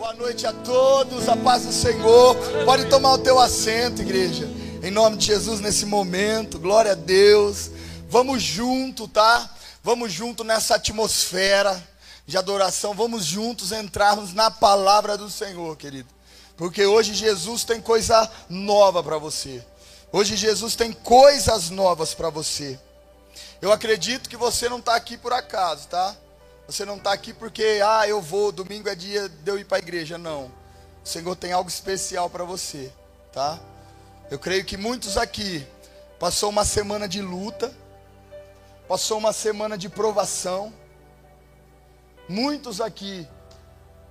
Boa noite a todos, a paz do Senhor. Pode tomar o teu assento, igreja. Em nome de Jesus nesse momento. Glória a Deus. Vamos junto, tá? Vamos junto nessa atmosfera de adoração. Vamos juntos entrarmos na palavra do Senhor, querido. Porque hoje Jesus tem coisa nova para você. Hoje Jesus tem coisas novas para você. Eu acredito que você não está aqui por acaso, tá? Você não está aqui porque, ah, eu vou, domingo é dia de eu ir para a igreja. Não. O Senhor tem algo especial para você, tá? Eu creio que muitos aqui passou uma semana de luta, passou uma semana de provação. Muitos aqui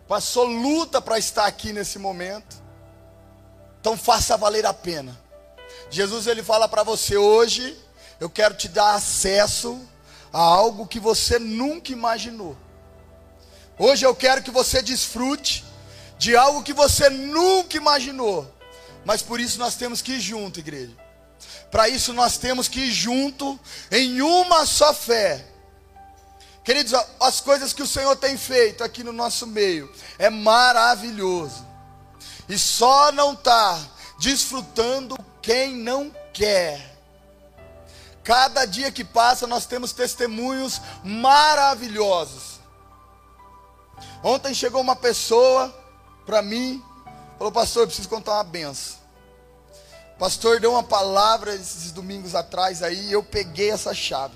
passou luta para estar aqui nesse momento. Então faça valer a pena. Jesus ele fala para você hoje, eu quero te dar acesso a algo que você nunca imaginou. Hoje eu quero que você desfrute de algo que você nunca imaginou. Mas por isso nós temos que ir junto, igreja. Para isso nós temos que ir junto em uma só fé. Queridos, as coisas que o Senhor tem feito aqui no nosso meio é maravilhoso. E só não está desfrutando quem não quer. Cada dia que passa, nós temos testemunhos maravilhosos. Ontem chegou uma pessoa para mim, falou: Pastor, eu preciso contar uma benção. O pastor deu uma palavra esses domingos atrás aí, e eu peguei essa chave.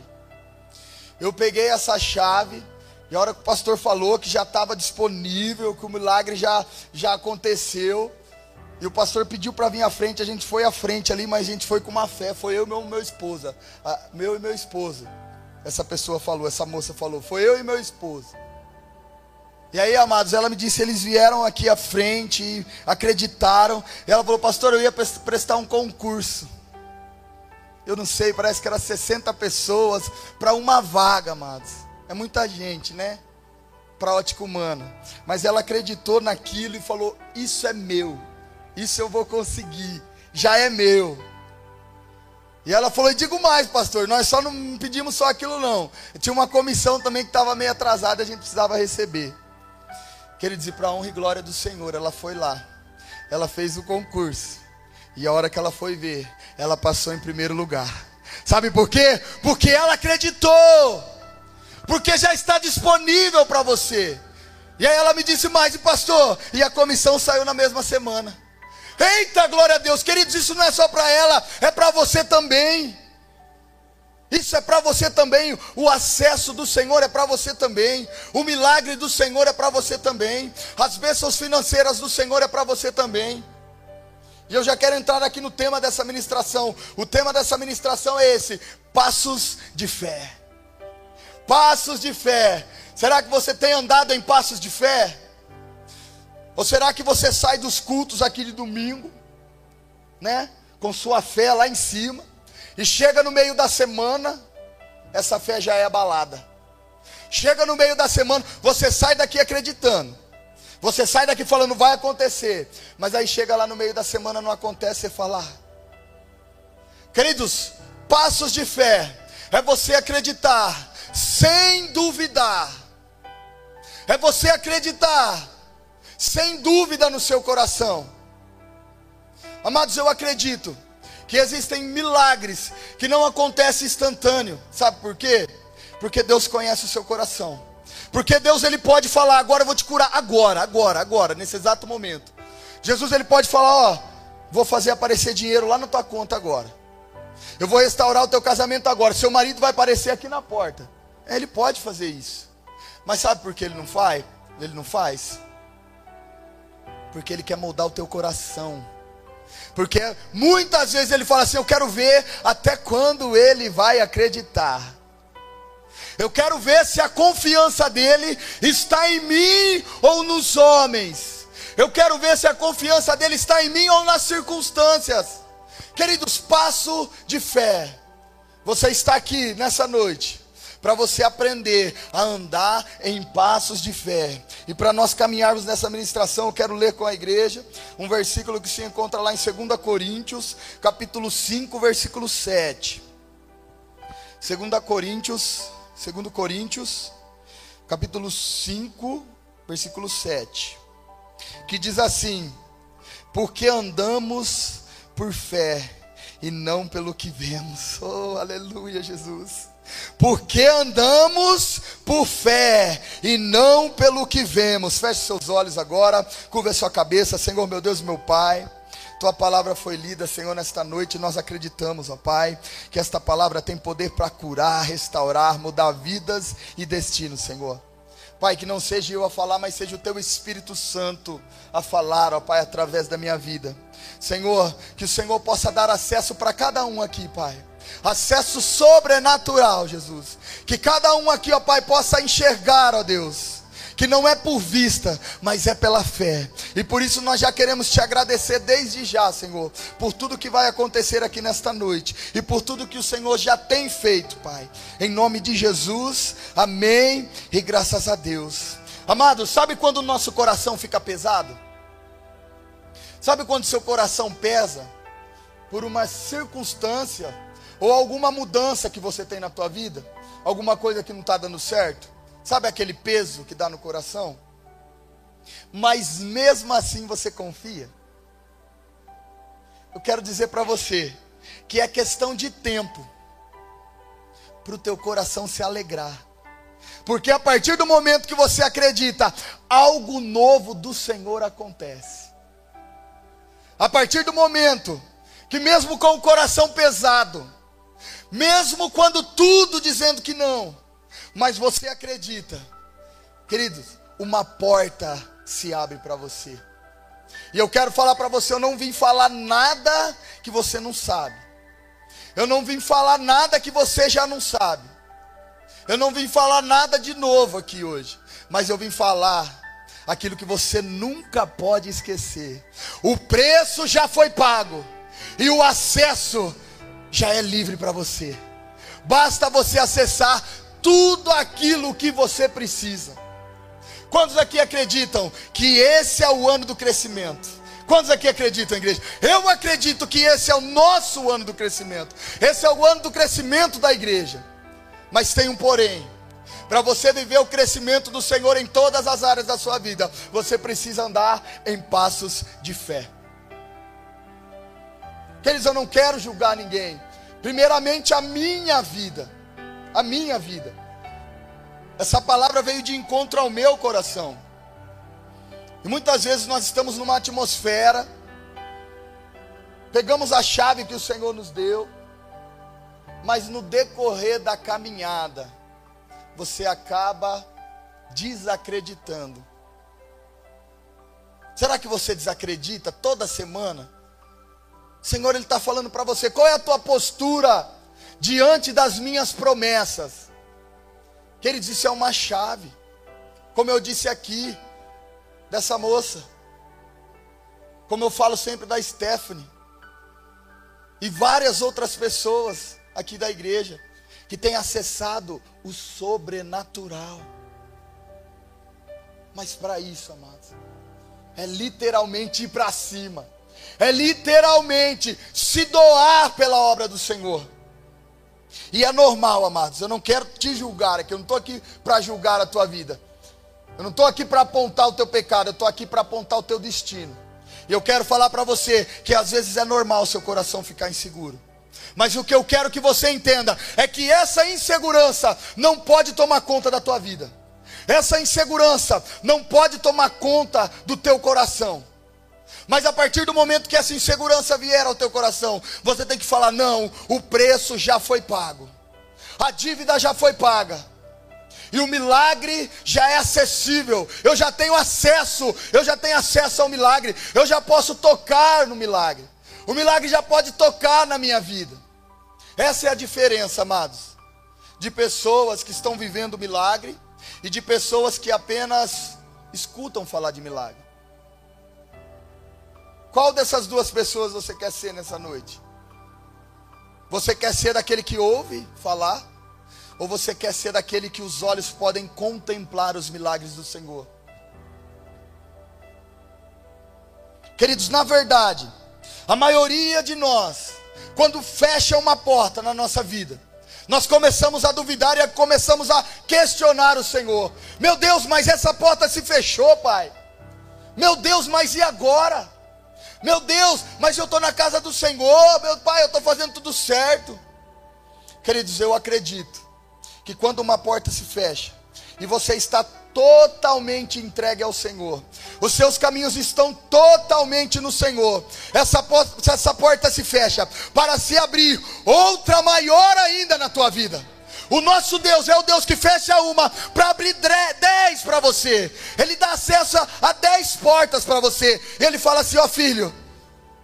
Eu peguei essa chave, e a hora que o pastor falou que já estava disponível, que o milagre já, já aconteceu, e o pastor pediu para vir à frente, a gente foi à frente ali, mas a gente foi com uma fé. Foi eu e meu, meu esposa. meu e meu esposo. Essa pessoa falou, essa moça falou. Foi eu e meu esposo. E aí, amados, ela me disse, eles vieram aqui à frente e acreditaram. E ela falou, pastor, eu ia prestar um concurso. Eu não sei, parece que era 60 pessoas para uma vaga, amados. É muita gente, né? Para ótica humana. Mas ela acreditou naquilo e falou: Isso é meu. Isso eu vou conseguir, já é meu. E ela falou: e digo mais, pastor, nós só não pedimos só aquilo, não. Tinha uma comissão também que estava meio atrasada, a gente precisava receber. Queridos, e para a honra e glória do Senhor, ela foi lá, ela fez o concurso, e a hora que ela foi ver, ela passou em primeiro lugar. Sabe por quê? Porque ela acreditou, porque já está disponível para você. E aí ela me disse mais, e pastor, e a comissão saiu na mesma semana. Eita, glória a Deus, queridos, isso não é só para ela, é para você também. Isso é para você também. O acesso do Senhor é para você também. O milagre do Senhor é para você também. As bênçãos financeiras do Senhor é para você também. E eu já quero entrar aqui no tema dessa ministração. O tema dessa ministração é esse: passos de fé. Passos de fé. Será que você tem andado em passos de fé? Ou será que você sai dos cultos aqui de domingo, né? Com sua fé lá em cima, e chega no meio da semana, essa fé já é abalada. Chega no meio da semana, você sai daqui acreditando. Você sai daqui falando vai acontecer, mas aí chega lá no meio da semana não acontece, você fala. Ah. Queridos, passos de fé é você acreditar sem duvidar. É você acreditar sem dúvida no seu coração. Amados, eu acredito que existem milagres que não acontecem instantâneo. Sabe por quê? Porque Deus conhece o seu coração. Porque Deus ele pode falar, agora eu vou te curar agora, agora, agora, nesse exato momento. Jesus ele pode falar, ó, vou fazer aparecer dinheiro lá na tua conta agora. Eu vou restaurar o teu casamento agora. Seu marido vai aparecer aqui na porta. Ele pode fazer isso. Mas sabe por que ele não faz? Ele não faz? Porque Ele quer moldar o teu coração. Porque muitas vezes Ele fala assim: Eu quero ver até quando Ele vai acreditar. Eu quero ver se a confiança dele está em mim ou nos homens. Eu quero ver se a confiança dele está em mim ou nas circunstâncias. Queridos, passo de fé. Você está aqui nessa noite para você aprender a andar em passos de fé. E para nós caminharmos nessa ministração, eu quero ler com a igreja um versículo que se encontra lá em 2 Coríntios, capítulo 5, versículo 7. 2 Coríntios, 2 Coríntios, capítulo 5, versículo 7. que diz assim: Porque andamos por fé e não pelo que vemos. Oh, aleluia, Jesus. Porque andamos por fé e não pelo que vemos. Feche seus olhos agora, curva sua cabeça, Senhor, meu Deus, meu Pai. Tua palavra foi lida, Senhor, nesta noite. Nós acreditamos, ó Pai, que esta palavra tem poder para curar, restaurar, mudar vidas e destinos, Senhor. Pai, que não seja eu a falar, mas seja o teu Espírito Santo a falar, ó Pai, através da minha vida. Senhor, que o Senhor possa dar acesso para cada um aqui, Pai. Acesso sobrenatural, Jesus. Que cada um aqui, ó Pai, possa enxergar, ó Deus que não é por vista, mas é pela fé. E por isso nós já queremos te agradecer desde já, Senhor, por tudo que vai acontecer aqui nesta noite e por tudo que o Senhor já tem feito, Pai. Em nome de Jesus, amém e graças a Deus. Amado, sabe quando o nosso coração fica pesado? Sabe quando seu coração pesa por uma circunstância ou alguma mudança que você tem na tua vida? Alguma coisa que não está dando certo? Sabe aquele peso que dá no coração? Mas mesmo assim você confia. Eu quero dizer para você que é questão de tempo para o teu coração se alegrar. Porque a partir do momento que você acredita, algo novo do Senhor acontece. A partir do momento que, mesmo com o coração pesado, mesmo quando tudo dizendo que não, mas você acredita, queridos, uma porta se abre para você. E eu quero falar para você, eu não vim falar nada que você não sabe. Eu não vim falar nada que você já não sabe. Eu não vim falar nada de novo aqui hoje, mas eu vim falar aquilo que você nunca pode esquecer. O preço já foi pago e o acesso já é livre para você. Basta você acessar tudo aquilo que você precisa. Quantos aqui acreditam que esse é o ano do crescimento? Quantos aqui acreditam, igreja? Eu acredito que esse é o nosso ano do crescimento. Esse é o ano do crescimento da igreja. Mas tem um porém. Para você viver o crescimento do Senhor em todas as áreas da sua vida, você precisa andar em passos de fé. Queridos, eu não quero julgar ninguém. Primeiramente a minha vida a minha vida. Essa palavra veio de encontro ao meu coração. E muitas vezes nós estamos numa atmosfera, pegamos a chave que o Senhor nos deu, mas no decorrer da caminhada, você acaba desacreditando. Será que você desacredita toda semana? Senhor, Ele está falando para você: qual é a tua postura diante das minhas promessas. Queridos, isso é uma chave. Como eu disse aqui, dessa moça. Como eu falo sempre da Stephanie. E várias outras pessoas aqui da igreja que têm acessado o sobrenatural. Mas para isso, amados, é literalmente ir para cima. É literalmente se doar pela obra do Senhor. E é normal, amados. Eu não quero te julgar aqui. Eu não estou aqui para julgar a tua vida. Eu não estou aqui para apontar o teu pecado. Eu estou aqui para apontar o teu destino. E eu quero falar para você que às vezes é normal seu coração ficar inseguro. Mas o que eu quero que você entenda é que essa insegurança não pode tomar conta da tua vida. Essa insegurança não pode tomar conta do teu coração. Mas a partir do momento que essa insegurança vier ao teu coração, você tem que falar: não, o preço já foi pago, a dívida já foi paga. E o milagre já é acessível. Eu já tenho acesso, eu já tenho acesso ao milagre. Eu já posso tocar no milagre. O milagre já pode tocar na minha vida. Essa é a diferença, amados, de pessoas que estão vivendo milagre e de pessoas que apenas escutam falar de milagre. Qual dessas duas pessoas você quer ser nessa noite? Você quer ser daquele que ouve falar? Ou você quer ser daquele que os olhos podem contemplar os milagres do Senhor? Queridos, na verdade, a maioria de nós, quando fecha uma porta na nossa vida, nós começamos a duvidar e começamos a questionar o Senhor. Meu Deus, mas essa porta se fechou, Pai. Meu Deus, mas e agora? Meu Deus, mas eu estou na casa do Senhor, meu Pai, eu estou fazendo tudo certo. Queridos, eu acredito que quando uma porta se fecha e você está totalmente entregue ao Senhor, os seus caminhos estão totalmente no Senhor, essa porta, essa porta se fecha para se abrir outra maior ainda na tua vida. O nosso Deus é o Deus que fecha uma para abrir dez para você. Ele dá acesso a dez portas para você. Ele fala assim: ó filho,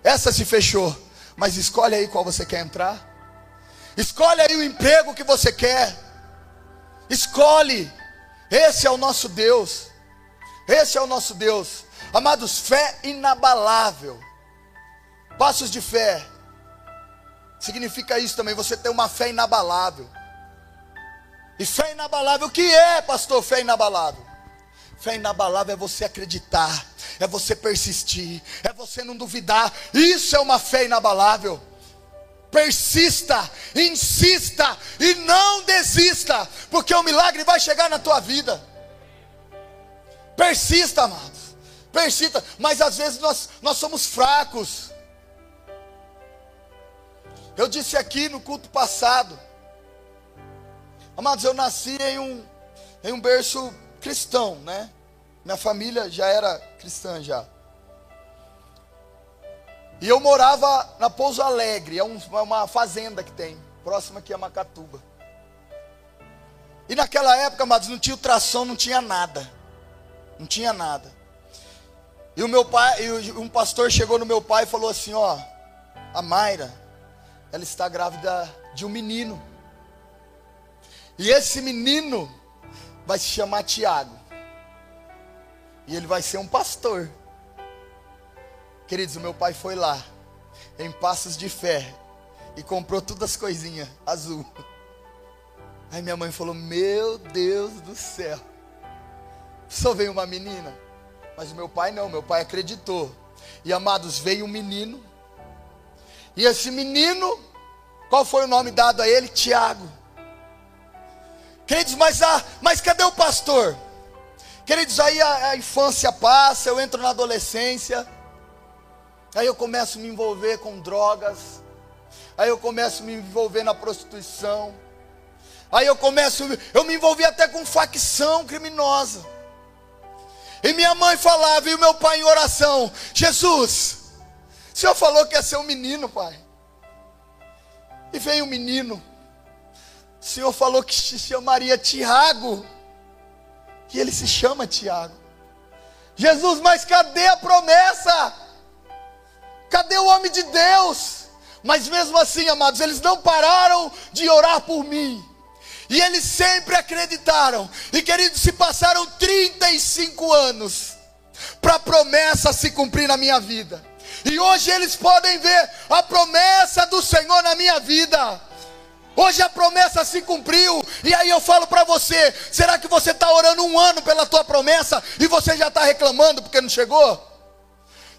essa se fechou, mas escolhe aí qual você quer entrar. Escolhe aí o emprego que você quer. Escolhe. Esse é o nosso Deus. Esse é o nosso Deus. Amados, fé inabalável. Passos de fé. Significa isso também, você ter uma fé inabalável. E fé inabalável, o que é, pastor? Fé inabalável. Fé inabalável é você acreditar, é você persistir, é você não duvidar. Isso é uma fé inabalável persista, insista e não desista, porque o milagre vai chegar na tua vida. Persista, amados, persista, mas às vezes nós, nós somos fracos. Eu disse aqui no culto passado, amados, eu nasci em um, em um berço cristão, né? Minha família já era cristã já. E eu morava na Pouso Alegre, é, é uma fazenda que tem, próxima aqui a Macatuba. E naquela época, amados, não tinha tração, não tinha nada. Não tinha nada. E o meu pai, um pastor chegou no meu pai e falou assim: Ó, a Mayra, ela está grávida de um menino. E esse menino vai se chamar Tiago. E ele vai ser um pastor. Queridos, o meu pai foi lá, em passos de fé, e comprou todas as coisinhas azul. Aí minha mãe falou: Meu Deus do céu, só veio uma menina. Mas o meu pai não, meu pai acreditou. E amados, veio um menino. E esse menino, qual foi o nome dado a ele? Tiago. Queridos, mas, ah, mas cadê o pastor? Queridos, aí a, a infância passa, eu entro na adolescência. Aí eu começo a me envolver com drogas. Aí eu começo a me envolver na prostituição. Aí eu começo, eu me envolvi até com facção criminosa. E minha mãe falava e o meu pai em oração: Jesus, o Senhor falou que ia ser um menino, pai. E veio um menino. O Senhor falou que se chamaria Tiago. E ele se chama Tiago. Jesus, mas cadê a promessa? Cadê o homem de Deus? Mas mesmo assim, amados, eles não pararam de orar por mim. E eles sempre acreditaram. E queridos, se passaram 35 anos para a promessa se cumprir na minha vida. E hoje eles podem ver a promessa do Senhor na minha vida. Hoje a promessa se cumpriu. E aí eu falo para você: será que você está orando um ano pela tua promessa e você já está reclamando porque não chegou?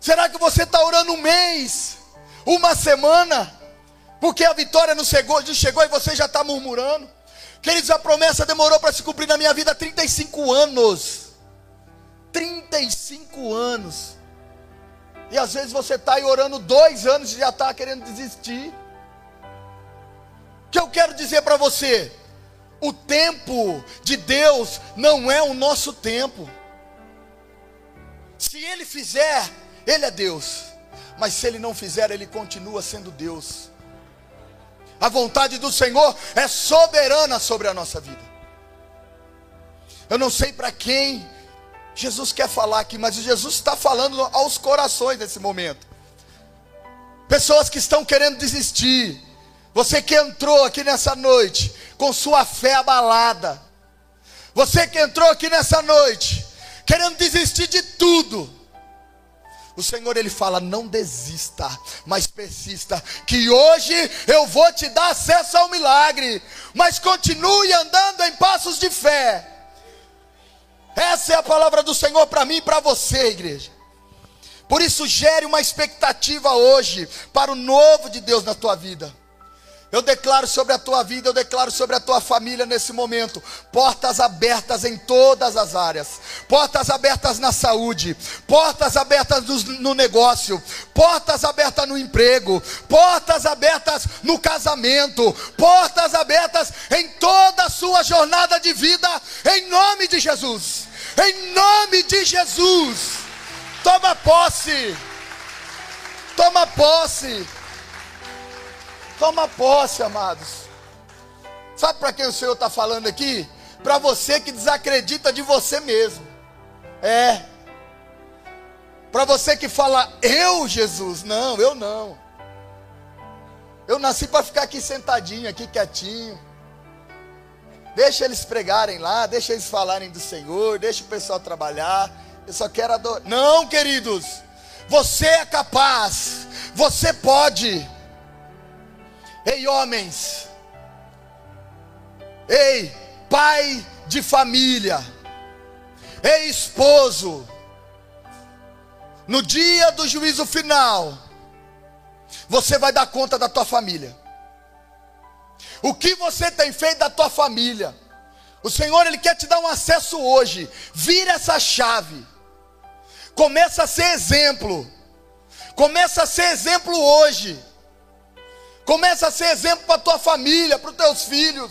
Será que você está orando um mês, uma semana, porque a vitória não chegou, não chegou e você já está murmurando? Queridos, a promessa demorou para se cumprir na minha vida 35 anos. 35 anos. E às vezes você está aí orando dois anos e já está querendo desistir. Que eu quero dizer para você? O tempo de Deus não é o nosso tempo. Se Ele fizer, ele é Deus, mas se Ele não fizer, Ele continua sendo Deus. A vontade do Senhor é soberana sobre a nossa vida. Eu não sei para quem Jesus quer falar aqui, mas Jesus está falando aos corações nesse momento. Pessoas que estão querendo desistir. Você que entrou aqui nessa noite com sua fé abalada. Você que entrou aqui nessa noite querendo desistir de tudo. O Senhor ele fala: não desista, mas persista, que hoje eu vou te dar acesso ao milagre, mas continue andando em passos de fé. Essa é a palavra do Senhor para mim e para você, igreja. Por isso, gere uma expectativa hoje para o novo de Deus na tua vida. Eu declaro sobre a tua vida, eu declaro sobre a tua família nesse momento, portas abertas em todas as áreas, portas abertas na saúde, portas abertas no, negócio, portas abertas no emprego, portas abertas no casamento, portas abertas em toda a sua jornada de vida, em nome de Jesus, em nome de Jesus, toma posse, toma posse. Toma posse, amados. Sabe para quem o Senhor está falando aqui? Para você que desacredita de você mesmo. É. Para você que fala, eu, Jesus. Não, eu não. Eu nasci para ficar aqui sentadinho, aqui quietinho. Deixa eles pregarem lá, deixa eles falarem do Senhor, deixa o pessoal trabalhar. Eu só quero adorar. Não, queridos. Você é capaz. Você pode. Ei, homens. Ei, pai de família. Ei, esposo. No dia do juízo final, você vai dar conta da tua família. O que você tem feito da tua família? O Senhor ele quer te dar um acesso hoje. Vira essa chave. Começa a ser exemplo. Começa a ser exemplo hoje. Começa a ser exemplo para a tua família, para os teus filhos.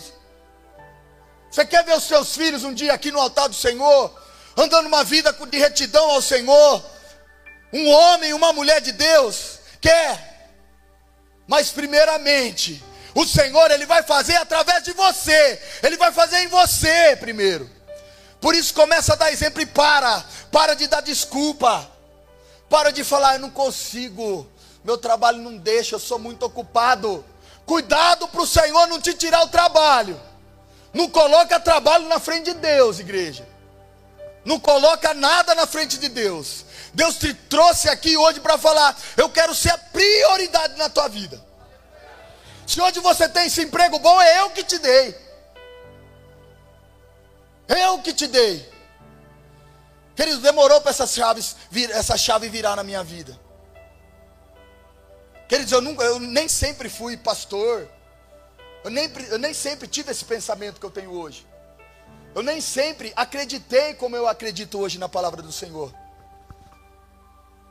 Você quer ver os seus filhos um dia aqui no altar do Senhor, andando uma vida de retidão ao Senhor? Um homem, uma mulher de Deus? Quer. Mas primeiramente, o Senhor ele vai fazer através de você. Ele vai fazer em você primeiro. Por isso começa a dar exemplo e para. Para de dar desculpa. Para de falar, eu não consigo meu trabalho não deixa, eu sou muito ocupado. Cuidado para o Senhor não te tirar o trabalho. Não coloca trabalho na frente de Deus, igreja. Não coloca nada na frente de Deus. Deus te trouxe aqui hoje para falar: eu quero ser a prioridade na tua vida. Se hoje você tem esse emprego bom, é eu que te dei. Eu que te dei. Queridos, demorou para essa chave, essa chave virar na minha vida. Queridos, eu, nunca, eu nem sempre fui pastor. Eu nem, eu nem sempre tive esse pensamento que eu tenho hoje. Eu nem sempre acreditei como eu acredito hoje na palavra do Senhor.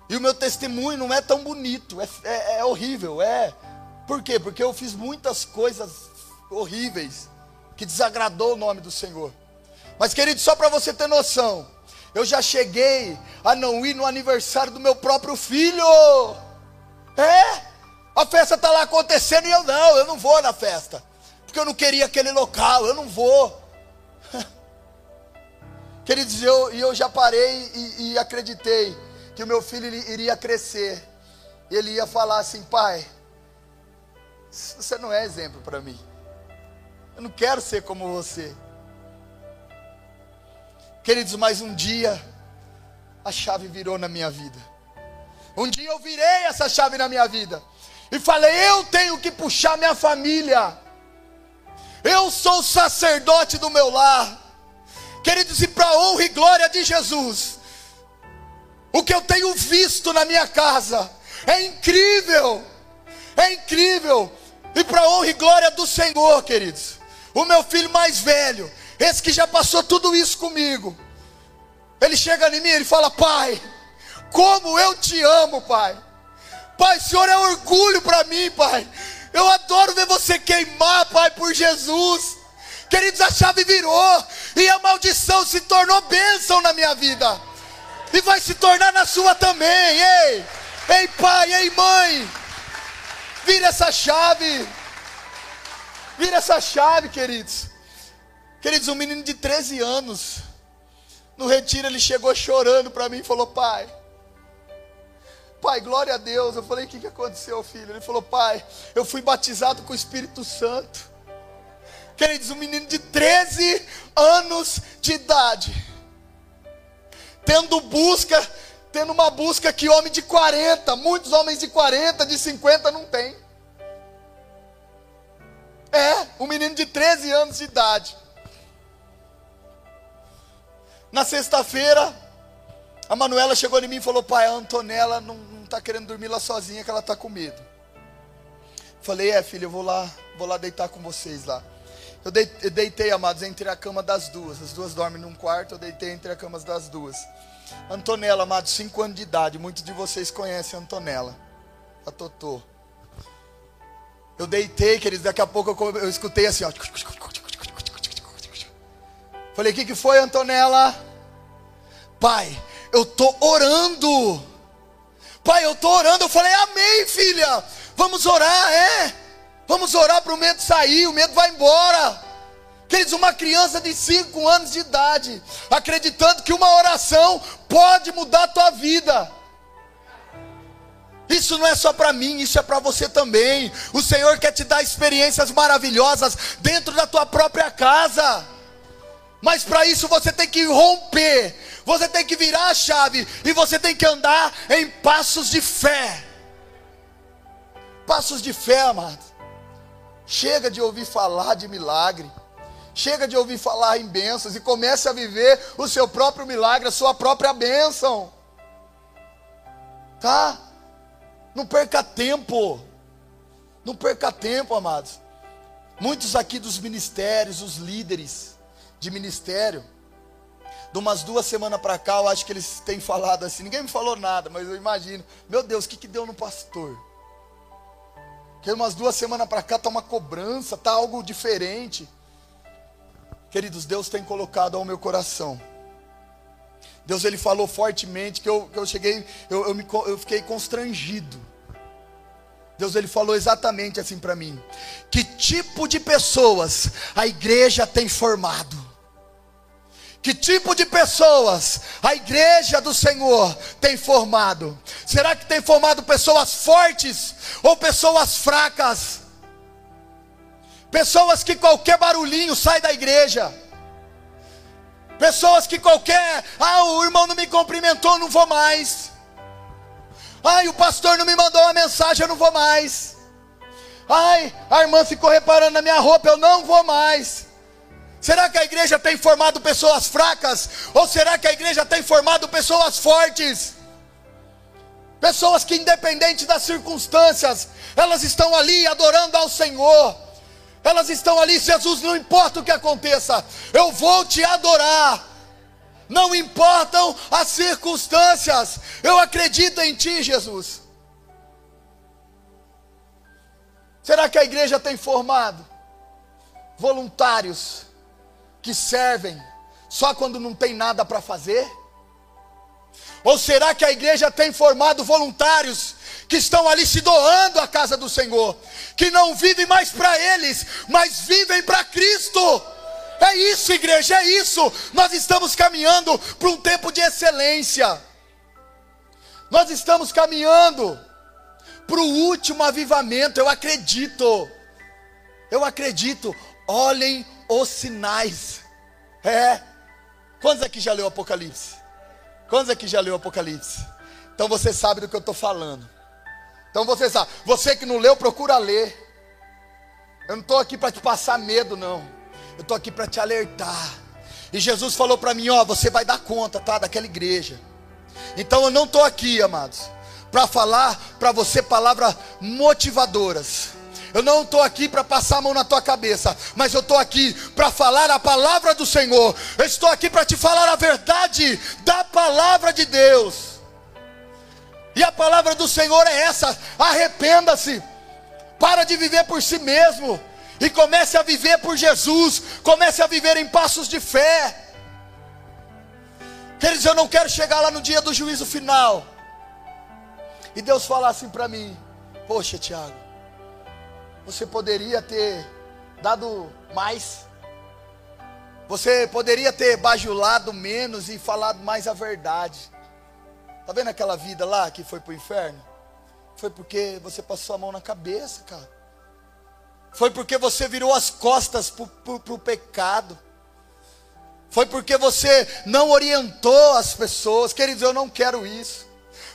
E o meu testemunho não é tão bonito, é, é, é horrível, é. Por quê? Porque eu fiz muitas coisas horríveis que desagradou o nome do Senhor. Mas, querido, só para você ter noção, eu já cheguei a não ir no aniversário do meu próprio filho. É? A festa está lá acontecendo e eu não, eu não vou na festa. Porque eu não queria aquele local, eu não vou. Queridos, eu, eu já parei e, e acreditei que o meu filho iria crescer. Ele ia falar assim: pai, você não é exemplo para mim. Eu não quero ser como você. Queridos, mas um dia a chave virou na minha vida. Um dia eu virei essa chave na minha vida e falei: eu tenho que puxar minha família. Eu sou sacerdote do meu lar. Queridos, e para honra e glória de Jesus, o que eu tenho visto na minha casa é incrível, é incrível. E para honra e glória do Senhor, queridos, o meu filho mais velho, esse que já passou tudo isso comigo, ele chega em mim e ele fala: Pai, como eu te amo, Pai. Pai, o Senhor é orgulho para mim, Pai. Eu adoro ver você queimar, Pai, por Jesus. Queridos, a chave virou e a maldição se tornou bênção na minha vida. E vai se tornar na sua também. Ei, ei, pai, ei, mãe. Vira essa chave. Vira essa chave, queridos. Queridos, um menino de 13 anos. No retiro ele chegou chorando para mim e falou: Pai, Pai, glória a Deus. Eu falei: O que, que aconteceu, filho? Ele falou: Pai, eu fui batizado com o Espírito Santo. Queridos, um menino de 13 anos de idade, tendo busca, tendo uma busca que homem de 40, muitos homens de 40, de 50 não tem. É, um menino de 13 anos de idade. Na sexta-feira, a Manuela chegou em mim e falou: Pai, a Antonella não está querendo dormir lá sozinha, que ela está com medo. Falei, é filha, eu vou lá, vou lá deitar com vocês lá. Eu deitei, amados, entre a cama das duas. As duas dormem num quarto, eu deitei entre a cama das duas. Antonella, amados, 5 anos de idade. Muitos de vocês conhecem a Antonella. A Totô. Eu deitei, queridos, daqui a pouco eu, eu escutei assim, ó. Falei, o que, que foi, Antonella? Pai, eu tô orando. Pai, eu tô orando. Eu falei, amém, filha. Vamos orar, é. Vamos orar para o medo sair, o medo vai embora. Queridos, uma criança de 5 anos de idade, acreditando que uma oração pode mudar a tua vida. Isso não é só para mim, isso é para você também. O Senhor quer te dar experiências maravilhosas dentro da tua própria casa. Mas para isso você tem que romper, você tem que virar a chave e você tem que andar em passos de fé. Passos de fé, amado. Chega de ouvir falar de milagre. Chega de ouvir falar em bênçãos e comece a viver o seu próprio milagre, a sua própria bênção. Tá? Não perca tempo. Não perca tempo, amados. Muitos aqui dos ministérios, os líderes de ministério, de umas duas semanas para cá, eu acho que eles têm falado assim. Ninguém me falou nada, mas eu imagino. Meu Deus, o que, que deu no pastor? Que umas duas semanas para cá está uma cobrança, está algo diferente. Queridos, Deus tem colocado ao meu coração. Deus ele falou fortemente que eu, que eu cheguei, eu, eu, me, eu fiquei constrangido. Deus ele falou exatamente assim para mim: que tipo de pessoas a igreja tem formado? Que tipo de pessoas a igreja do Senhor tem formado? Será que tem formado pessoas fortes ou pessoas fracas? Pessoas que qualquer barulhinho sai da igreja. Pessoas que qualquer, ah, o irmão não me cumprimentou, não vou mais. Ai, o pastor não me mandou uma mensagem, eu não vou mais. Ai, a irmã ficou reparando na minha roupa, eu não vou mais. Será que a igreja tem formado pessoas fracas? Ou será que a igreja tem formado pessoas fortes? Pessoas que, independente das circunstâncias, elas estão ali adorando ao Senhor. Elas estão ali, Jesus, não importa o que aconteça, eu vou te adorar. Não importam as circunstâncias, eu acredito em Ti, Jesus. Será que a igreja tem formado voluntários que servem só quando não tem nada para fazer? Ou será que a igreja tem formado voluntários que estão ali se doando à casa do Senhor, que não vivem mais para eles, mas vivem para Cristo? É isso, igreja, é isso. Nós estamos caminhando para um tempo de excelência. Nós estamos caminhando para o último avivamento, eu acredito. Eu acredito. Olhem os sinais. É. Quantos aqui já leu Apocalipse? Quantos aqui já leu Apocalipse? Então você sabe do que eu estou falando. Então você sabe. Você que não leu, procura ler. Eu não estou aqui para te passar medo, não. Eu estou aqui para te alertar. E Jesus falou para mim: Ó, você vai dar conta, tá? Daquela igreja. Então eu não estou aqui, amados, para falar para você palavras motivadoras. Eu não estou aqui para passar a mão na tua cabeça, mas eu estou aqui para falar a palavra do Senhor. Eu estou aqui para te falar a verdade da palavra de Deus. E a palavra do Senhor é essa: arrependa-se, para de viver por si mesmo e comece a viver por Jesus, comece a viver em passos de fé. Queridos, eu não quero chegar lá no dia do juízo final e Deus falar assim para mim: Poxa, Tiago, você poderia ter dado mais. Você poderia ter bajulado menos e falado mais a verdade. Está vendo aquela vida lá que foi para o inferno? Foi porque você passou a mão na cabeça, cara. Foi porque você virou as costas para o pecado. Foi porque você não orientou as pessoas. Queridos, eu não quero isso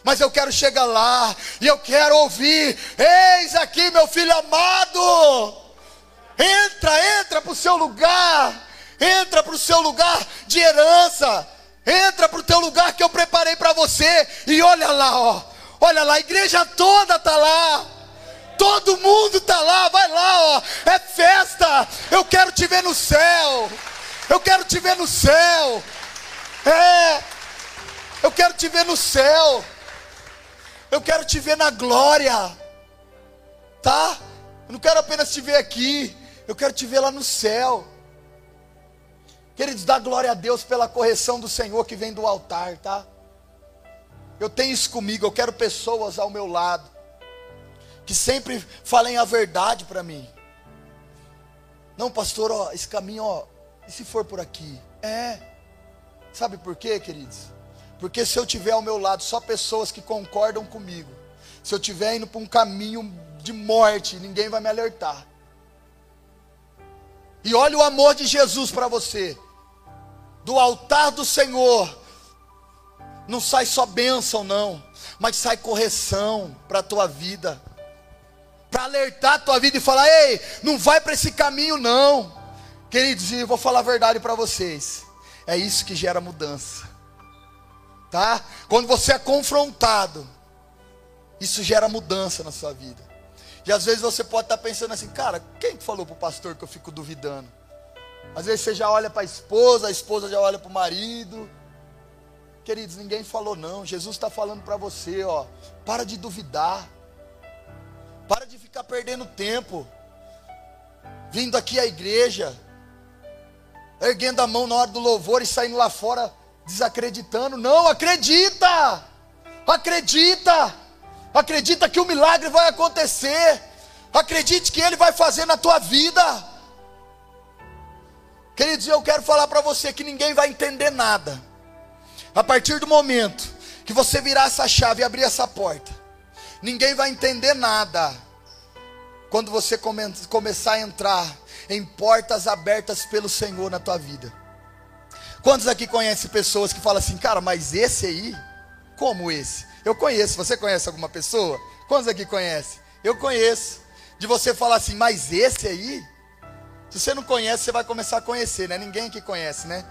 mas eu quero chegar lá e eu quero ouvir: Eis aqui, meu filho amado. Entra, entra para o seu lugar, entra para o seu lugar de herança, entra para o teu lugar que eu preparei para você. E olha lá, ó, olha lá, a igreja toda está lá Todo mundo está lá, vai lá, ó. É festa. Eu quero te ver no céu. Eu quero te ver no céu. É. Eu quero te ver no céu. Eu quero te ver na glória. Tá? Eu não quero apenas te ver aqui. Eu quero te ver lá no céu. Queridos, dá glória a Deus pela correção do Senhor que vem do altar, tá? Eu tenho isso comigo, eu quero pessoas ao meu lado que sempre falem a verdade para mim. Não, pastor, ó, esse caminho, ó, e se for por aqui? É. Sabe por quê, queridos? Porque se eu tiver ao meu lado só pessoas que concordam comigo, se eu estiver indo para um caminho de morte, ninguém vai me alertar. E olha o amor de Jesus para você. Do altar do Senhor, não sai só bênção, não, mas sai correção para a tua vida, para alertar a tua vida e falar: ei, não vai para esse caminho, não, queridos. E eu vou falar a verdade para vocês: é isso que gera mudança, tá? Quando você é confrontado, isso gera mudança na sua vida. E às vezes você pode estar pensando assim, cara, quem falou para o pastor que eu fico duvidando? Às vezes você já olha para a esposa, a esposa já olha para o marido. Queridos, ninguém falou não. Jesus está falando para você, ó. Para de duvidar. Para de ficar perdendo tempo. Vindo aqui à igreja. Erguendo a mão na hora do louvor e saindo lá fora desacreditando. Não, acredita! Acredita! Acredita que o milagre vai acontecer. Acredite que ele vai fazer na tua vida. Queridos, eu quero falar para você que ninguém vai entender nada. A partir do momento que você virar essa chave e abrir essa porta, ninguém vai entender nada. Quando você come começar a entrar em portas abertas pelo Senhor na tua vida. Quantos aqui conhecem pessoas que falam assim, cara, mas esse aí, como esse? Eu conheço, você conhece alguma pessoa? Quantos aqui conhecem? Eu conheço. De você falar assim, mas esse aí? Se você não conhece, você vai começar a conhecer, né? Ninguém aqui conhece, né?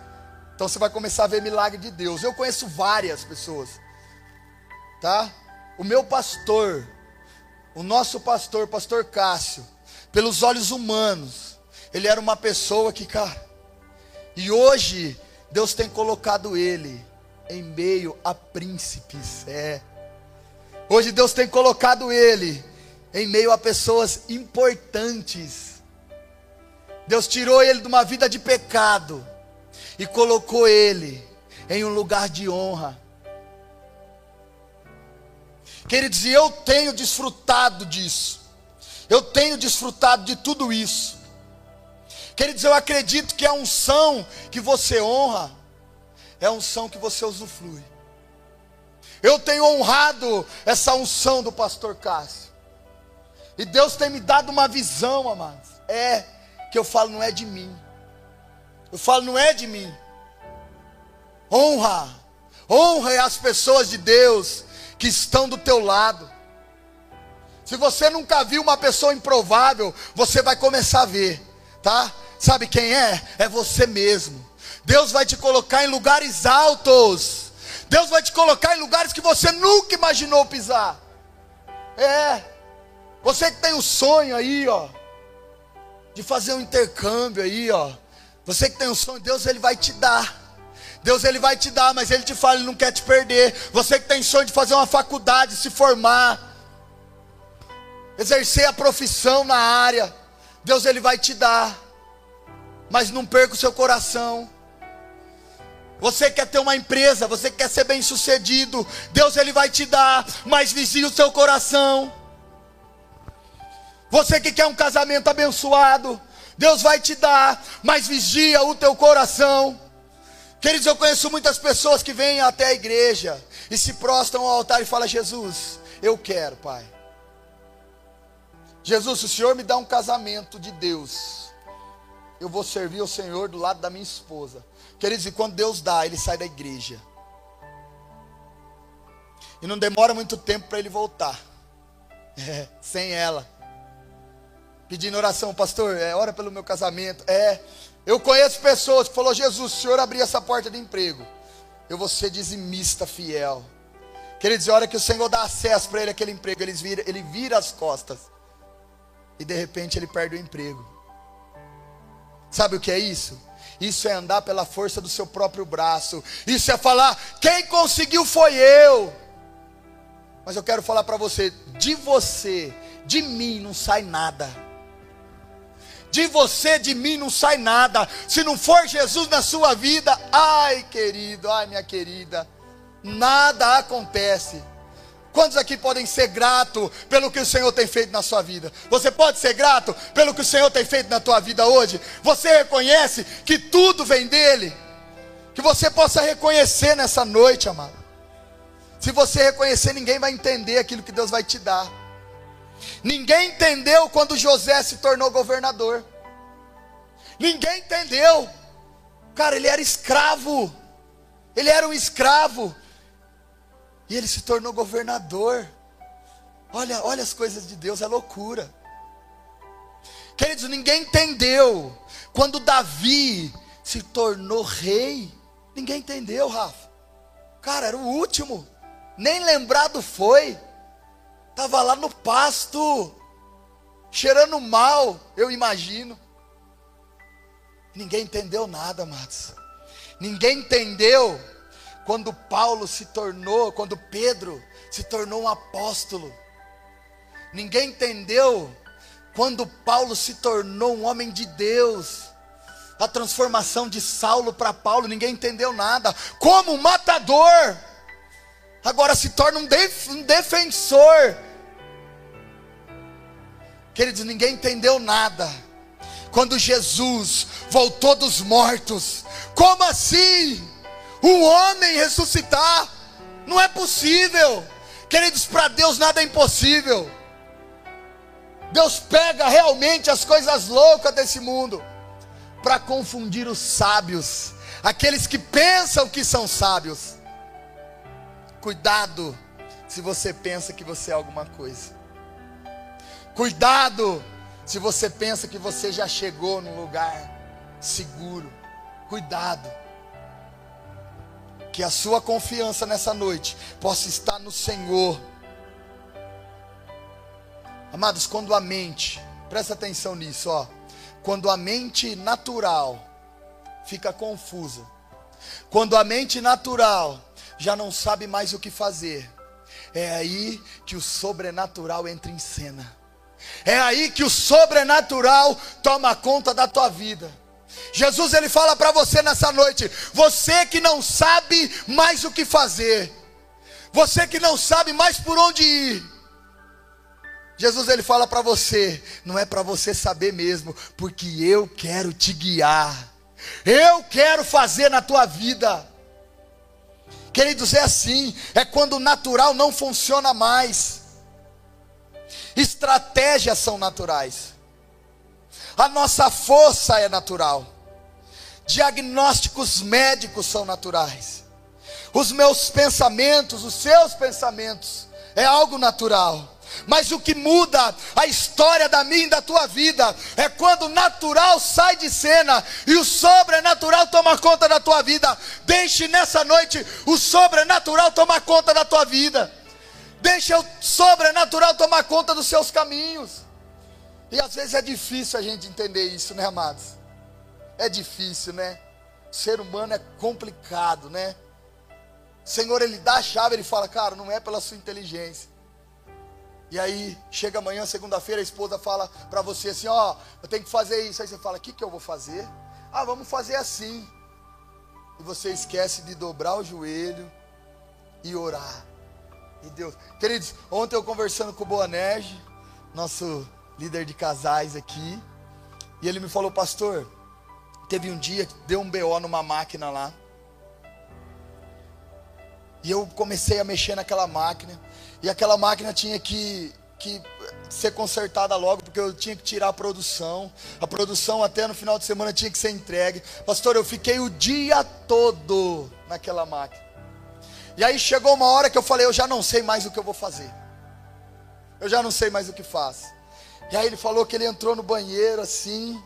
Então você vai começar a ver milagre de Deus. Eu conheço várias pessoas, tá? O meu pastor, o nosso pastor, pastor Cássio, pelos olhos humanos, ele era uma pessoa que, cara, e hoje Deus tem colocado ele em meio a príncipes, é. Hoje Deus tem colocado ele em meio a pessoas importantes. Deus tirou ele de uma vida de pecado e colocou ele em um lugar de honra. Queridos, e eu tenho desfrutado disso. Eu tenho desfrutado de tudo isso. Queridos, eu acredito que a unção que você honra é a unção que você usufrui. Eu tenho honrado essa unção do pastor Cássio. E Deus tem me dado uma visão, amados. É que eu falo, não é de mim. Eu falo, não é de mim. Honra. Honra é as pessoas de Deus que estão do teu lado. Se você nunca viu uma pessoa improvável, você vai começar a ver, tá? Sabe quem é? É você mesmo. Deus vai te colocar em lugares altos. Deus vai te colocar em lugares que você nunca imaginou pisar. É. Você que tem o sonho aí, ó, de fazer um intercâmbio aí, ó, você que tem um sonho, Deus ele vai te dar. Deus ele vai te dar, mas ele te fala, ele não quer te perder. Você que tem sonho de fazer uma faculdade, se formar, exercer a profissão na área, Deus ele vai te dar. Mas não perca o seu coração. Você quer ter uma empresa, você quer ser bem-sucedido, Deus ele vai te dar, mas vigie o seu coração. Você que quer um casamento abençoado, Deus vai te dar, mas vigia o teu coração. Queridos, eu conheço muitas pessoas que vêm até a igreja e se prostram ao altar e falam: Jesus, eu quero, Pai. Jesus, o Senhor me dá um casamento de Deus, eu vou servir o Senhor do lado da minha esposa. Queridos, e quando Deus dá, ele sai da igreja. E não demora muito tempo para ele voltar. É, sem ela pedindo oração, pastor, é hora pelo meu casamento. É, eu conheço pessoas que falou, Jesus, o Senhor abrir essa porta de emprego, eu vou ser dizimista fiel. Quer dizer, a hora que o Senhor dá acesso para ele aquele emprego, ele vira, ele vira as costas. e de repente ele perde o emprego. Sabe o que é isso? Isso é andar pela força do seu próprio braço. Isso é falar: quem conseguiu foi eu. Mas eu quero falar para você: de você, de mim não sai nada. De você, de mim não sai nada. Se não for Jesus na sua vida, ai querido, ai minha querida, nada acontece. Quantos aqui podem ser grato pelo que o Senhor tem feito na sua vida? Você pode ser grato pelo que o Senhor tem feito na tua vida hoje? Você reconhece que tudo vem dele? Que você possa reconhecer nessa noite, amado. Se você reconhecer, ninguém vai entender aquilo que Deus vai te dar. Ninguém entendeu quando José se tornou governador. Ninguém entendeu. Cara, ele era escravo. Ele era um escravo. E ele se tornou governador. Olha, olha as coisas de Deus, é loucura. Queridos, ninguém entendeu quando Davi se tornou rei. Ninguém entendeu, Rafa. Cara, era o último. Nem lembrado foi. Estava lá no pasto, cheirando mal, eu imagino. Ninguém entendeu nada, amados. Ninguém entendeu quando Paulo se tornou, quando Pedro se tornou um apóstolo. Ninguém entendeu quando Paulo se tornou um homem de Deus. A transformação de Saulo para Paulo, ninguém entendeu nada. Como um matador, agora se torna um, def um defensor. Queridos, ninguém entendeu nada. Quando Jesus voltou dos mortos, como assim? Um homem ressuscitar. Não é possível. Queridos, para Deus nada é impossível. Deus pega realmente as coisas loucas desse mundo para confundir os sábios, aqueles que pensam que são sábios. Cuidado se você pensa que você é alguma coisa. Cuidado se você pensa que você já chegou num lugar seguro. Cuidado que a sua confiança nessa noite possa estar no Senhor. Amados, quando a mente, presta atenção nisso, ó. Quando a mente natural fica confusa, quando a mente natural já não sabe mais o que fazer, é aí que o sobrenatural entra em cena. É aí que o sobrenatural toma conta da tua vida. Jesus ele fala para você nessa noite, você que não sabe mais o que fazer, você que não sabe mais por onde ir. Jesus ele fala para você, não é para você saber mesmo, porque eu quero te guiar. Eu quero fazer na tua vida. Queridos, é assim, é quando o natural não funciona mais. Estratégias são naturais. A nossa força é natural. Diagnósticos médicos são naturais. Os meus pensamentos, os seus pensamentos, é algo natural. Mas o que muda a história da minha e da tua vida é quando o natural sai de cena e o sobrenatural toma conta da tua vida. Deixe nessa noite o sobrenatural tomar conta da tua vida. Deixe o sobrenatural tomar conta dos seus caminhos. E às vezes é difícil a gente entender isso, né, amados? É difícil, né? O ser humano é complicado, né? O Senhor, Ele dá a chave, Ele fala, cara, não é pela sua inteligência. E aí, chega amanhã, segunda-feira, a esposa fala para você assim: Ó, eu tenho que fazer isso. Aí você fala: O que, que eu vou fazer? Ah, vamos fazer assim. E você esquece de dobrar o joelho e orar. E Deus, queridos, ontem eu conversando com o Boanerge, nosso líder de casais aqui, e ele me falou, pastor, teve um dia que deu um BO numa máquina lá. E eu comecei a mexer naquela máquina, e aquela máquina tinha que, que ser consertada logo, porque eu tinha que tirar a produção. A produção até no final de semana tinha que ser entregue. Pastor, eu fiquei o dia todo naquela máquina. E aí chegou uma hora que eu falei, eu já não sei mais o que eu vou fazer. Eu já não sei mais o que faço. E aí ele falou que ele entrou no banheiro assim,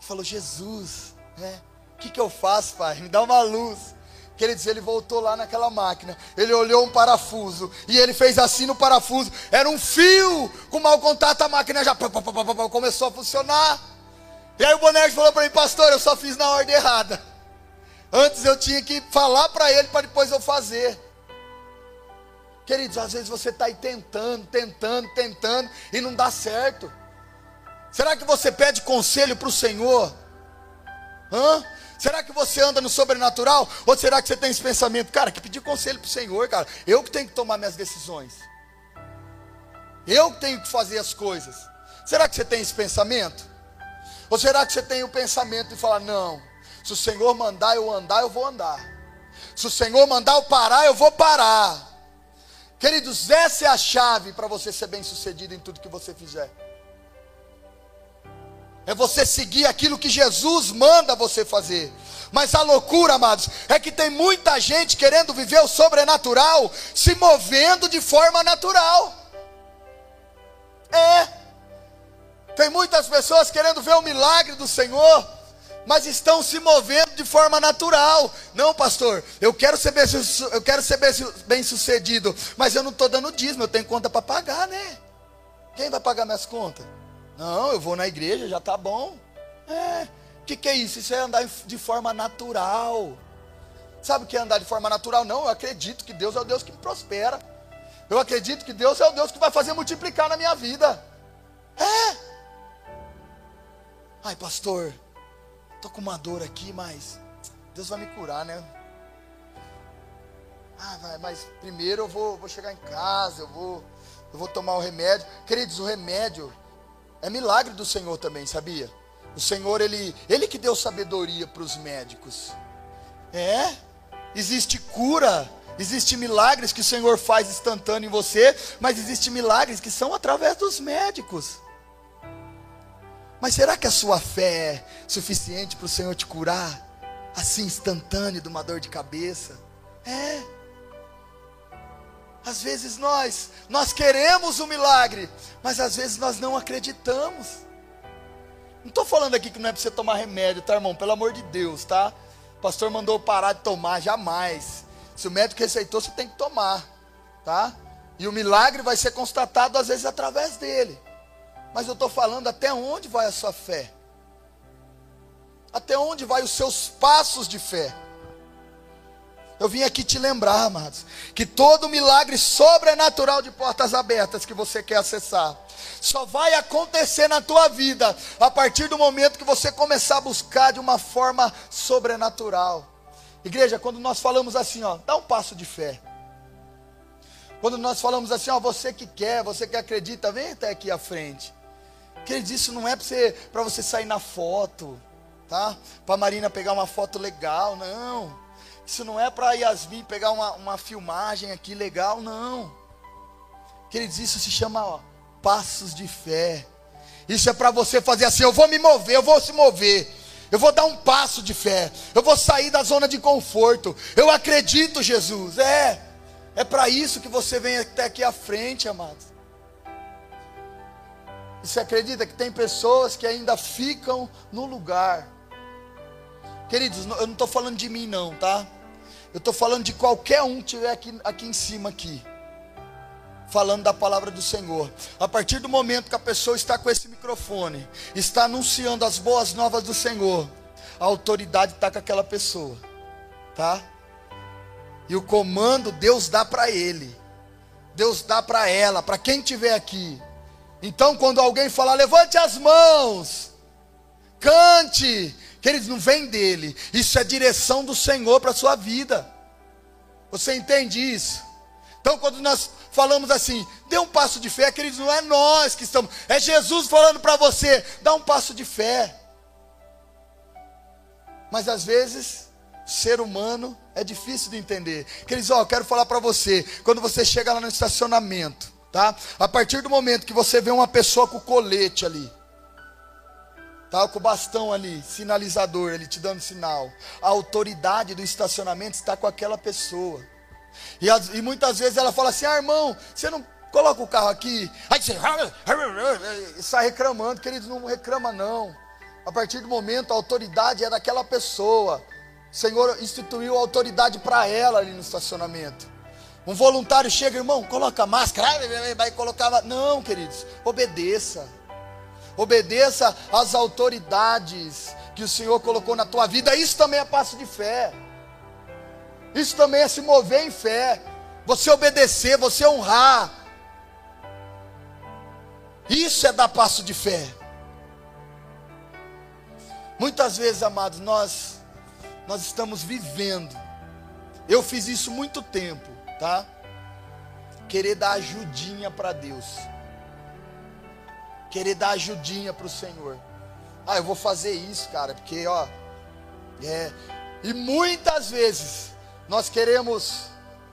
e falou: Jesus, né? O que, que eu faço, pai? Me dá uma luz. Queridos, ele voltou lá naquela máquina, ele olhou um parafuso e ele fez assim no parafuso. Era um fio com mau contato, a máquina já começou a funcionar. E aí o boneco falou para mim, pastor, eu só fiz na ordem errada. Antes eu tinha que falar para ele para depois eu fazer. Queridos, às vezes você está aí tentando, tentando, tentando e não dá certo. Será que você pede conselho para o Senhor? Hã? Será que você anda no sobrenatural? Ou será que você tem esse pensamento, cara, que pedir conselho para o Senhor, cara? Eu que tenho que tomar minhas decisões. Eu que tenho que fazer as coisas. Será que você tem esse pensamento? Ou será que você tem o pensamento de falar, não, se o Senhor mandar eu andar, eu vou andar. Se o Senhor mandar eu parar, eu vou parar. Queridos, essa é a chave para você ser bem sucedido em tudo que você fizer é você seguir aquilo que Jesus manda você fazer. Mas a loucura, amados, é que tem muita gente querendo viver o sobrenatural, se movendo de forma natural. É. Tem muitas pessoas querendo ver o milagre do Senhor, mas estão se movendo de forma natural. Não, pastor, eu quero ser bem, eu quero ser bem sucedido, mas eu não estou dando dízimo, eu tenho conta para pagar, né? Quem vai pagar minhas contas? Não, eu vou na igreja, já está bom. É, o que, que é isso? Isso é andar de forma natural. Sabe o que é andar de forma natural? Não, eu acredito que Deus é o Deus que me prospera. Eu acredito que Deus é o Deus que vai fazer multiplicar na minha vida. É. Ai, pastor, tô com uma dor aqui, mas Deus vai me curar, né? Ah, vai, mas primeiro eu vou, vou chegar em casa, eu vou, eu vou tomar o remédio. Queridos, o remédio é milagre do Senhor também, sabia? O Senhor, Ele, Ele que deu sabedoria para os médicos. É, existe cura, existe milagres que o Senhor faz instantâneo em você, mas existe milagres que são através dos médicos. Mas será que a sua fé é suficiente para o Senhor te curar? Assim instantâneo de uma dor de cabeça? É. Às vezes nós, nós queremos o um milagre, mas às vezes nós não acreditamos. Não estou falando aqui que não é para você tomar remédio, tá, irmão? Pelo amor de Deus, tá? O pastor mandou parar de tomar, jamais. Se o médico receitou, você tem que tomar, tá? E o milagre vai ser constatado às vezes através dele. Mas eu estou falando até onde vai a sua fé? Até onde vai os seus passos de fé? Eu vim aqui te lembrar, amados, que todo milagre sobrenatural de portas abertas que você quer acessar, só vai acontecer na tua vida a partir do momento que você começar a buscar de uma forma sobrenatural. Igreja, quando nós falamos assim, ó, dá um passo de fé. Quando nós falamos assim, ó, você que quer, você que acredita, vem até aqui à frente. Queridos, isso não é para você, você sair na foto, tá? Para Marina pegar uma foto legal, não. Isso não é para Yasmin pegar uma, uma filmagem aqui legal, não. Queridos, isso se chama ó, passos de fé. Isso é para você fazer assim: eu vou me mover, eu vou se mover. Eu vou dar um passo de fé. Eu vou sair da zona de conforto. Eu acredito, Jesus. É. É para isso que você vem até aqui à frente, amados. Você acredita que tem pessoas que ainda ficam no lugar? Queridos, eu não estou falando de mim, não, tá? Eu estou falando de qualquer um que estiver aqui, aqui em cima aqui. Falando da palavra do Senhor. A partir do momento que a pessoa está com esse microfone, está anunciando as boas novas do Senhor, a autoridade está com aquela pessoa. Tá? E o comando Deus dá para ele. Deus dá para ela, para quem estiver aqui. Então, quando alguém falar, levante as mãos, cante, Queridos, não vem dele. Isso é direção do Senhor para a sua vida. Você entende isso? Então, quando nós falamos assim, dê um passo de fé, queridos, não é nós que estamos, é Jesus falando para você, dá um passo de fé. Mas às vezes, ser humano é difícil de entender. Queridos, ó, eu quero falar para você, quando você chega lá no estacionamento, tá? A partir do momento que você vê uma pessoa com colete ali, Tá com o bastão ali, sinalizador, ele te dando sinal. A autoridade do estacionamento está com aquela pessoa. E, as, e muitas vezes ela fala assim: ah, irmão, você não coloca o carro aqui. Aí você sai reclamando, queridos, não reclama não. A partir do momento, a autoridade é daquela pessoa. O Senhor instituiu autoridade para ela ali no estacionamento. Um voluntário chega, irmão, coloca máscara, vai colocar. Não, queridos, obedeça. Obedeça às autoridades que o Senhor colocou na tua vida. Isso também é passo de fé. Isso também é se mover em fé. Você obedecer, você honrar. Isso é dar passo de fé. Muitas vezes, amados, nós nós estamos vivendo. Eu fiz isso muito tempo, tá? Querer dar ajudinha para Deus. Querer dar ajudinha para o Senhor. Ah, eu vou fazer isso, cara, porque ó, é, e muitas vezes nós queremos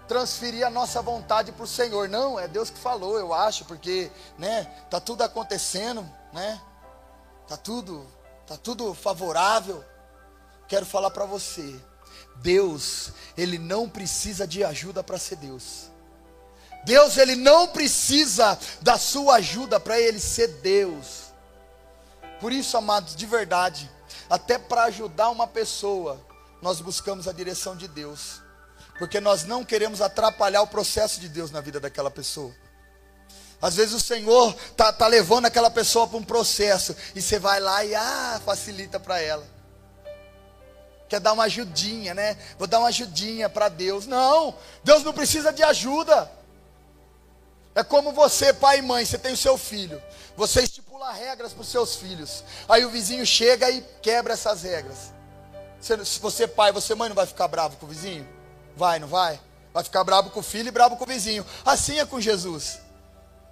transferir a nossa vontade para o Senhor. Não, é Deus que falou, eu acho, porque, né, tá tudo acontecendo, né? Tá tudo, tá tudo favorável. Quero falar para você, Deus, ele não precisa de ajuda para ser Deus. Deus, ele não precisa da sua ajuda para ele ser Deus. Por isso, amados, de verdade, até para ajudar uma pessoa, nós buscamos a direção de Deus, porque nós não queremos atrapalhar o processo de Deus na vida daquela pessoa. Às vezes o Senhor tá, tá levando aquela pessoa para um processo e você vai lá e ah, facilita para ela. Quer dar uma ajudinha, né? Vou dar uma ajudinha para Deus. Não, Deus não precisa de ajuda. É como você, pai e mãe, você tem o seu filho. Você estipula regras para os seus filhos. Aí o vizinho chega e quebra essas regras. Se você, pai, você, mãe, não vai ficar bravo com o vizinho? Vai, não vai? Vai ficar bravo com o filho e bravo com o vizinho. Assim é com Jesus.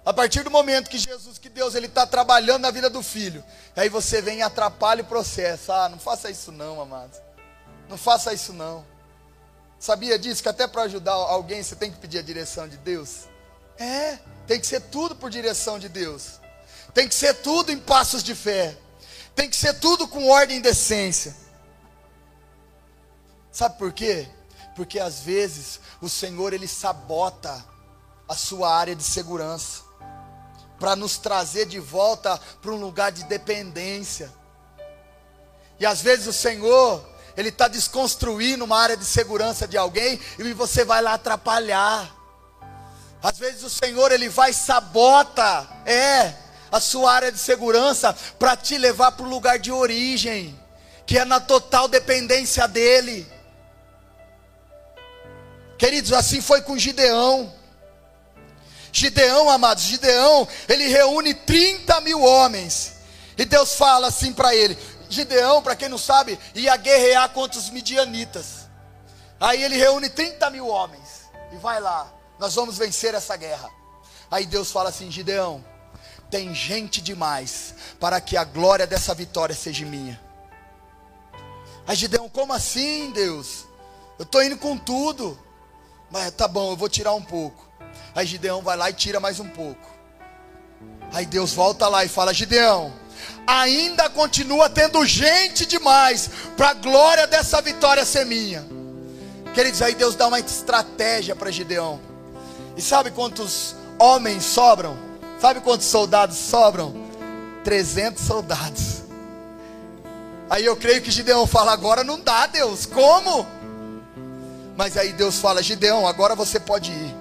A partir do momento que Jesus, que Deus, ele está trabalhando na vida do filho, aí você vem e atrapalha o processo. Ah, não faça isso não, amados. Não faça isso não. Sabia disso? Que até para ajudar alguém você tem que pedir a direção de Deus? É, tem que ser tudo por direção de Deus. Tem que ser tudo em passos de fé. Tem que ser tudo com ordem e decência. Sabe por quê? Porque às vezes o Senhor ele sabota a sua área de segurança para nos trazer de volta para um lugar de dependência. E às vezes o Senhor ele está desconstruindo uma área de segurança de alguém e você vai lá atrapalhar. Às vezes o Senhor ele vai sabota, é, a sua área de segurança para te levar para o lugar de origem, que é na total dependência dele. Queridos, assim foi com Gideão. Gideão, amados, Gideão, ele reúne 30 mil homens. E Deus fala assim para ele: Gideão, para quem não sabe, ia guerrear contra os midianitas. Aí ele reúne 30 mil homens e vai lá, nós vamos vencer essa guerra. Aí Deus fala assim: Gideão, tem gente demais para que a glória dessa vitória seja minha. Aí Gideão, como assim, Deus? Eu estou indo com tudo. Mas tá bom, eu vou tirar um pouco. Aí Gideão vai lá e tira mais um pouco. Aí Deus volta lá e fala: Gideão, ainda continua tendo gente demais para a glória dessa vitória ser minha. Queridos, aí Deus dá uma estratégia para Gideão. E sabe quantos homens sobram? Sabe quantos soldados sobram? 300 soldados. Aí eu creio que Gideão fala: agora não dá, Deus, como? Mas aí Deus fala: Gideão, agora você pode ir,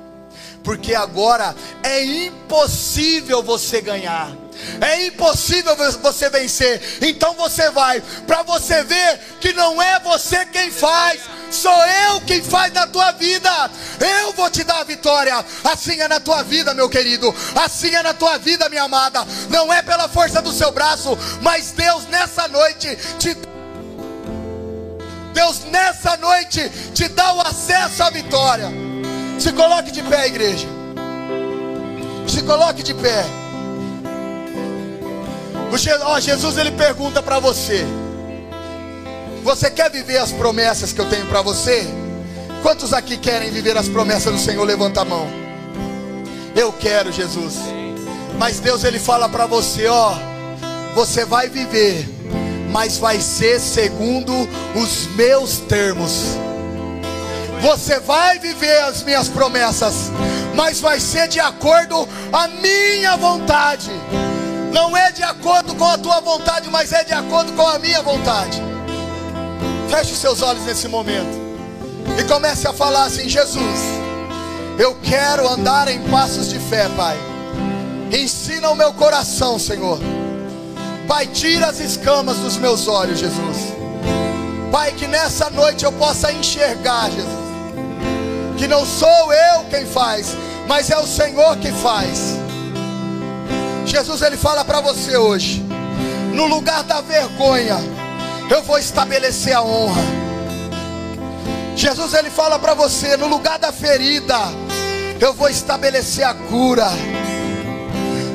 porque agora é impossível você ganhar. É impossível você vencer. Então você vai para você ver que não é você quem faz, sou eu quem faz na tua vida. Eu vou te dar a vitória. Assim é na tua vida, meu querido. Assim é na tua vida, minha amada. Não é pela força do seu braço, mas Deus nessa noite te Deus nessa noite te dá o acesso à vitória. Se coloque de pé, igreja. Se coloque de pé. O Jesus ele pergunta para você: Você quer viver as promessas que eu tenho para você? Quantos aqui querem viver as promessas do Senhor? Levanta a mão. Eu quero, Jesus. Mas Deus ele fala para você, ó, você vai viver, mas vai ser segundo os meus termos. Você vai viver as minhas promessas, mas vai ser de acordo a minha vontade não é de acordo com a tua vontade, mas é de acordo com a minha vontade. Feche os seus olhos nesse momento e comece a falar assim: Jesus, eu quero andar em passos de fé, Pai. Ensina o meu coração, Senhor. Pai, tira as escamas dos meus olhos, Jesus. Pai, que nessa noite eu possa enxergar, Jesus. Que não sou eu quem faz, mas é o Senhor que faz. Jesus, Ele fala para você hoje: no lugar da vergonha, eu vou estabelecer a honra. Jesus, Ele fala para você: no lugar da ferida, eu vou estabelecer a cura.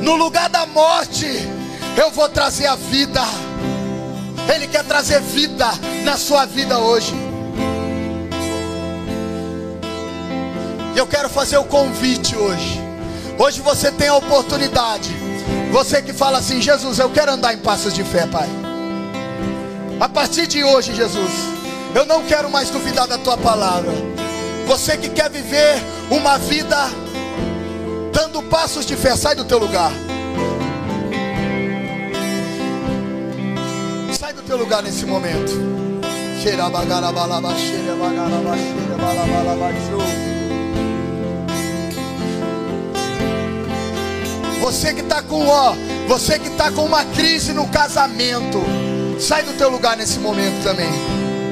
No lugar da morte, eu vou trazer a vida. Ele quer trazer vida na sua vida hoje. Eu quero fazer o convite hoje. Hoje você tem a oportunidade. Você que fala assim: Jesus, eu quero andar em passos de fé, Pai. A partir de hoje, Jesus, eu não quero mais duvidar da tua palavra. Você que quer viver uma vida dando passos de fé, sai do teu lugar. Sai do teu lugar nesse momento. Você que está com ó, você que está com uma crise no casamento, sai do teu lugar nesse momento também,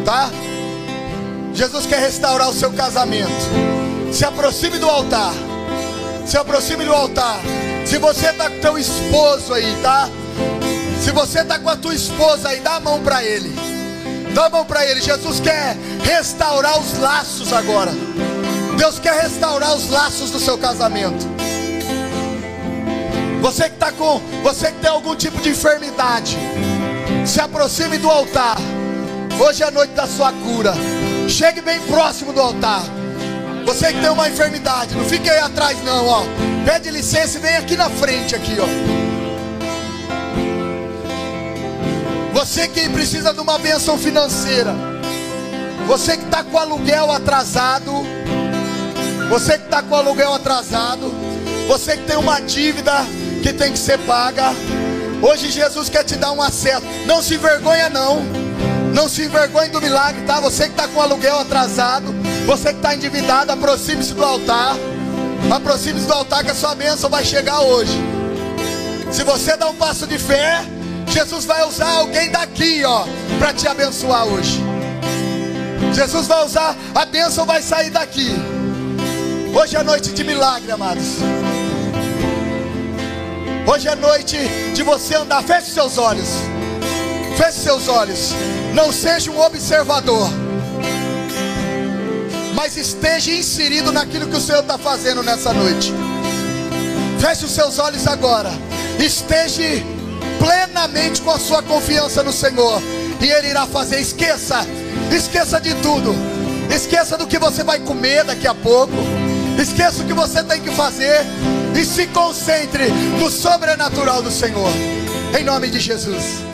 tá? Jesus quer restaurar o seu casamento. Se aproxime do altar. Se aproxime do altar. Se você está com teu esposo aí, tá? Se você está com a tua esposa aí, dá a mão para ele. Dá a mão para ele. Jesus quer restaurar os laços agora. Deus quer restaurar os laços do seu casamento. Você que está com, você que tem algum tipo de enfermidade, se aproxime do altar. Hoje é a noite da sua cura. Chegue bem próximo do altar. Você que tem uma enfermidade, não fique aí atrás não, ó. Pede licença e vem aqui na frente aqui, ó. Você que precisa de uma bênção financeira. Você que está com aluguel atrasado. Você que está com aluguel atrasado. Você que tem uma dívida que tem que ser paga. Hoje Jesus quer te dar um acesso. Não se envergonha não. Não se envergonhe do milagre, tá? Você que está com aluguel atrasado, você que está endividado, aproxime-se do altar. Aproxime-se do altar que a sua bênção vai chegar hoje. Se você dá um passo de fé, Jesus vai usar alguém daqui, ó, para te abençoar hoje. Jesus vai usar, a bênção vai sair daqui. Hoje é noite de milagre, amados. Hoje é noite de você andar. Feche seus olhos. Feche seus olhos. Não seja um observador. Mas esteja inserido naquilo que o Senhor está fazendo nessa noite. Feche os seus olhos agora. Esteja plenamente com a sua confiança no Senhor. E Ele irá fazer. Esqueça. Esqueça de tudo. Esqueça do que você vai comer daqui a pouco. Esqueça o que você tem que fazer. E se concentre no sobrenatural do Senhor. Em nome de Jesus.